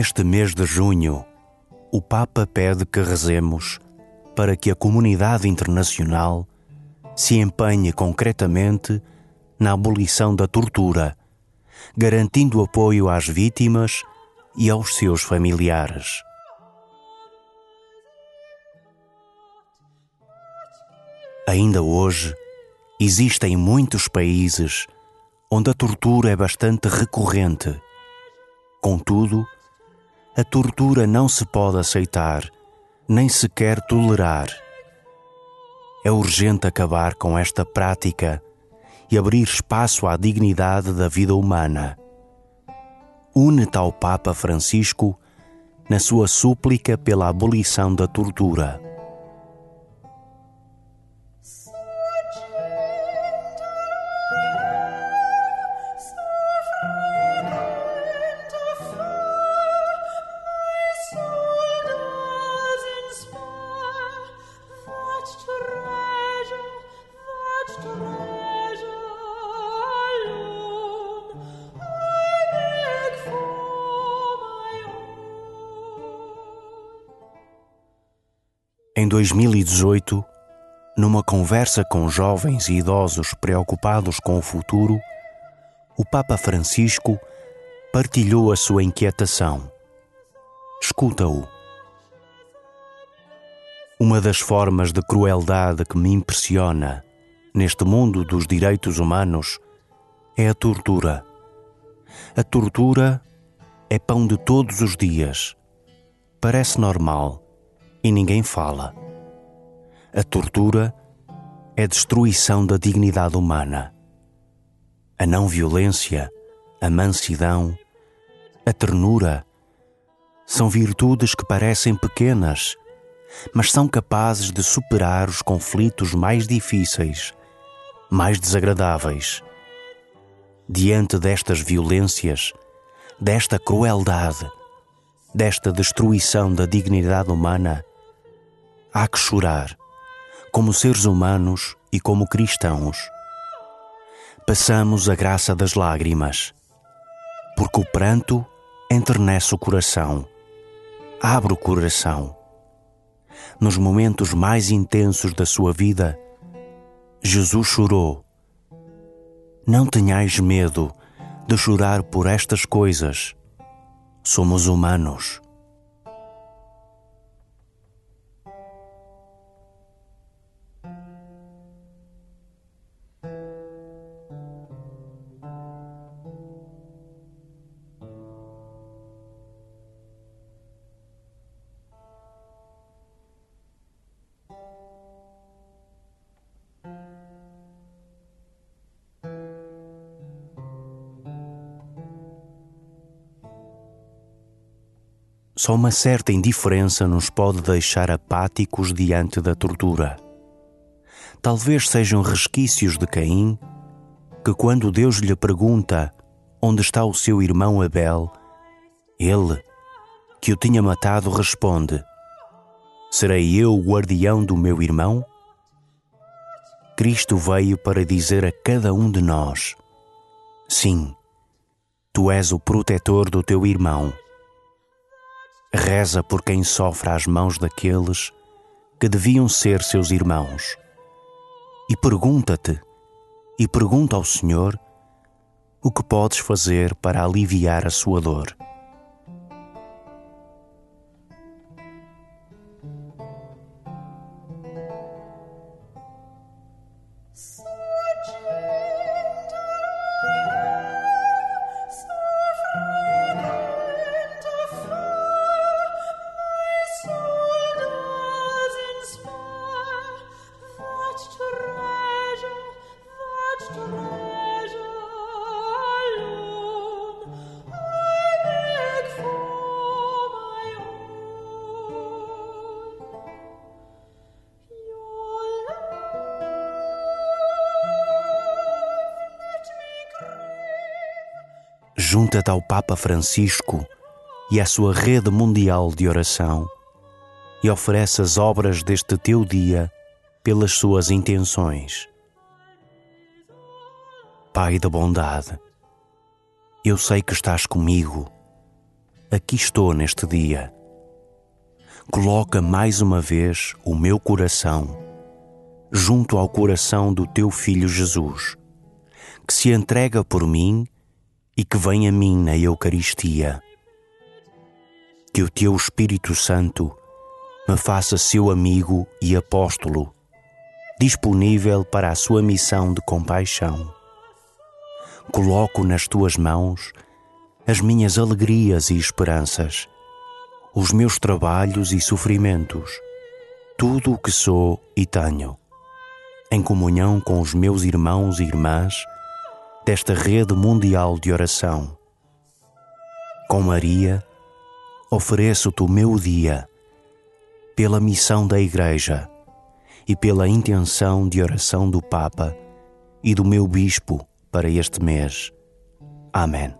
Neste mês de junho, o Papa pede que rezemos para que a comunidade internacional se empenhe concretamente na abolição da tortura, garantindo apoio às vítimas e aos seus familiares. Ainda hoje, existem muitos países onde a tortura é bastante recorrente. Contudo, a tortura não se pode aceitar, nem sequer tolerar. É urgente acabar com esta prática e abrir espaço à dignidade da vida humana. Une-te ao Papa Francisco na sua súplica pela abolição da tortura. Em 2018, numa conversa com jovens e idosos preocupados com o futuro, o Papa Francisco partilhou a sua inquietação. Escuta-o. Uma das formas de crueldade que me impressiona neste mundo dos direitos humanos é a tortura. A tortura é pão de todos os dias. Parece normal e ninguém fala. A tortura é destruição da dignidade humana. A não violência, a mansidão, a ternura são virtudes que parecem pequenas, mas são capazes de superar os conflitos mais difíceis, mais desagradáveis. Diante destas violências, desta crueldade, desta destruição da dignidade humana, há que chorar, como seres humanos e como cristãos. Passamos a graça das lágrimas, porque o pranto enternece o coração, abre o coração. Nos momentos mais intensos da sua vida, Jesus chorou. Não tenhais medo de chorar por estas coisas. Somos humanos. Só uma certa indiferença nos pode deixar apáticos diante da tortura. Talvez sejam resquícios de Caim que, quando Deus lhe pergunta onde está o seu irmão Abel, ele, que o tinha matado, responde: Serei eu o guardião do meu irmão? Cristo veio para dizer a cada um de nós: Sim, tu és o protetor do teu irmão. Reza por quem sofre às mãos daqueles que deviam ser seus irmãos. E pergunta-te, e pergunta ao Senhor, o que podes fazer para aliviar a sua dor. Junta-te ao Papa Francisco e à sua rede mundial de oração e oferece as obras deste teu dia pelas suas intenções. Pai da bondade, eu sei que estás comigo aqui estou neste dia. Coloca mais uma vez o meu coração junto ao coração do teu Filho Jesus, que se entrega por mim e que vem a mim na Eucaristia. Que o teu Espírito Santo me faça seu amigo e apóstolo, disponível para a sua missão de compaixão. Coloco nas tuas mãos as minhas alegrias e esperanças, os meus trabalhos e sofrimentos, tudo o que sou e tenho, em comunhão com os meus irmãos e irmãs desta rede mundial de oração. Com Maria, ofereço-te o meu dia pela missão da Igreja e pela intenção de oração do Papa e do meu Bispo para este mês. Amém.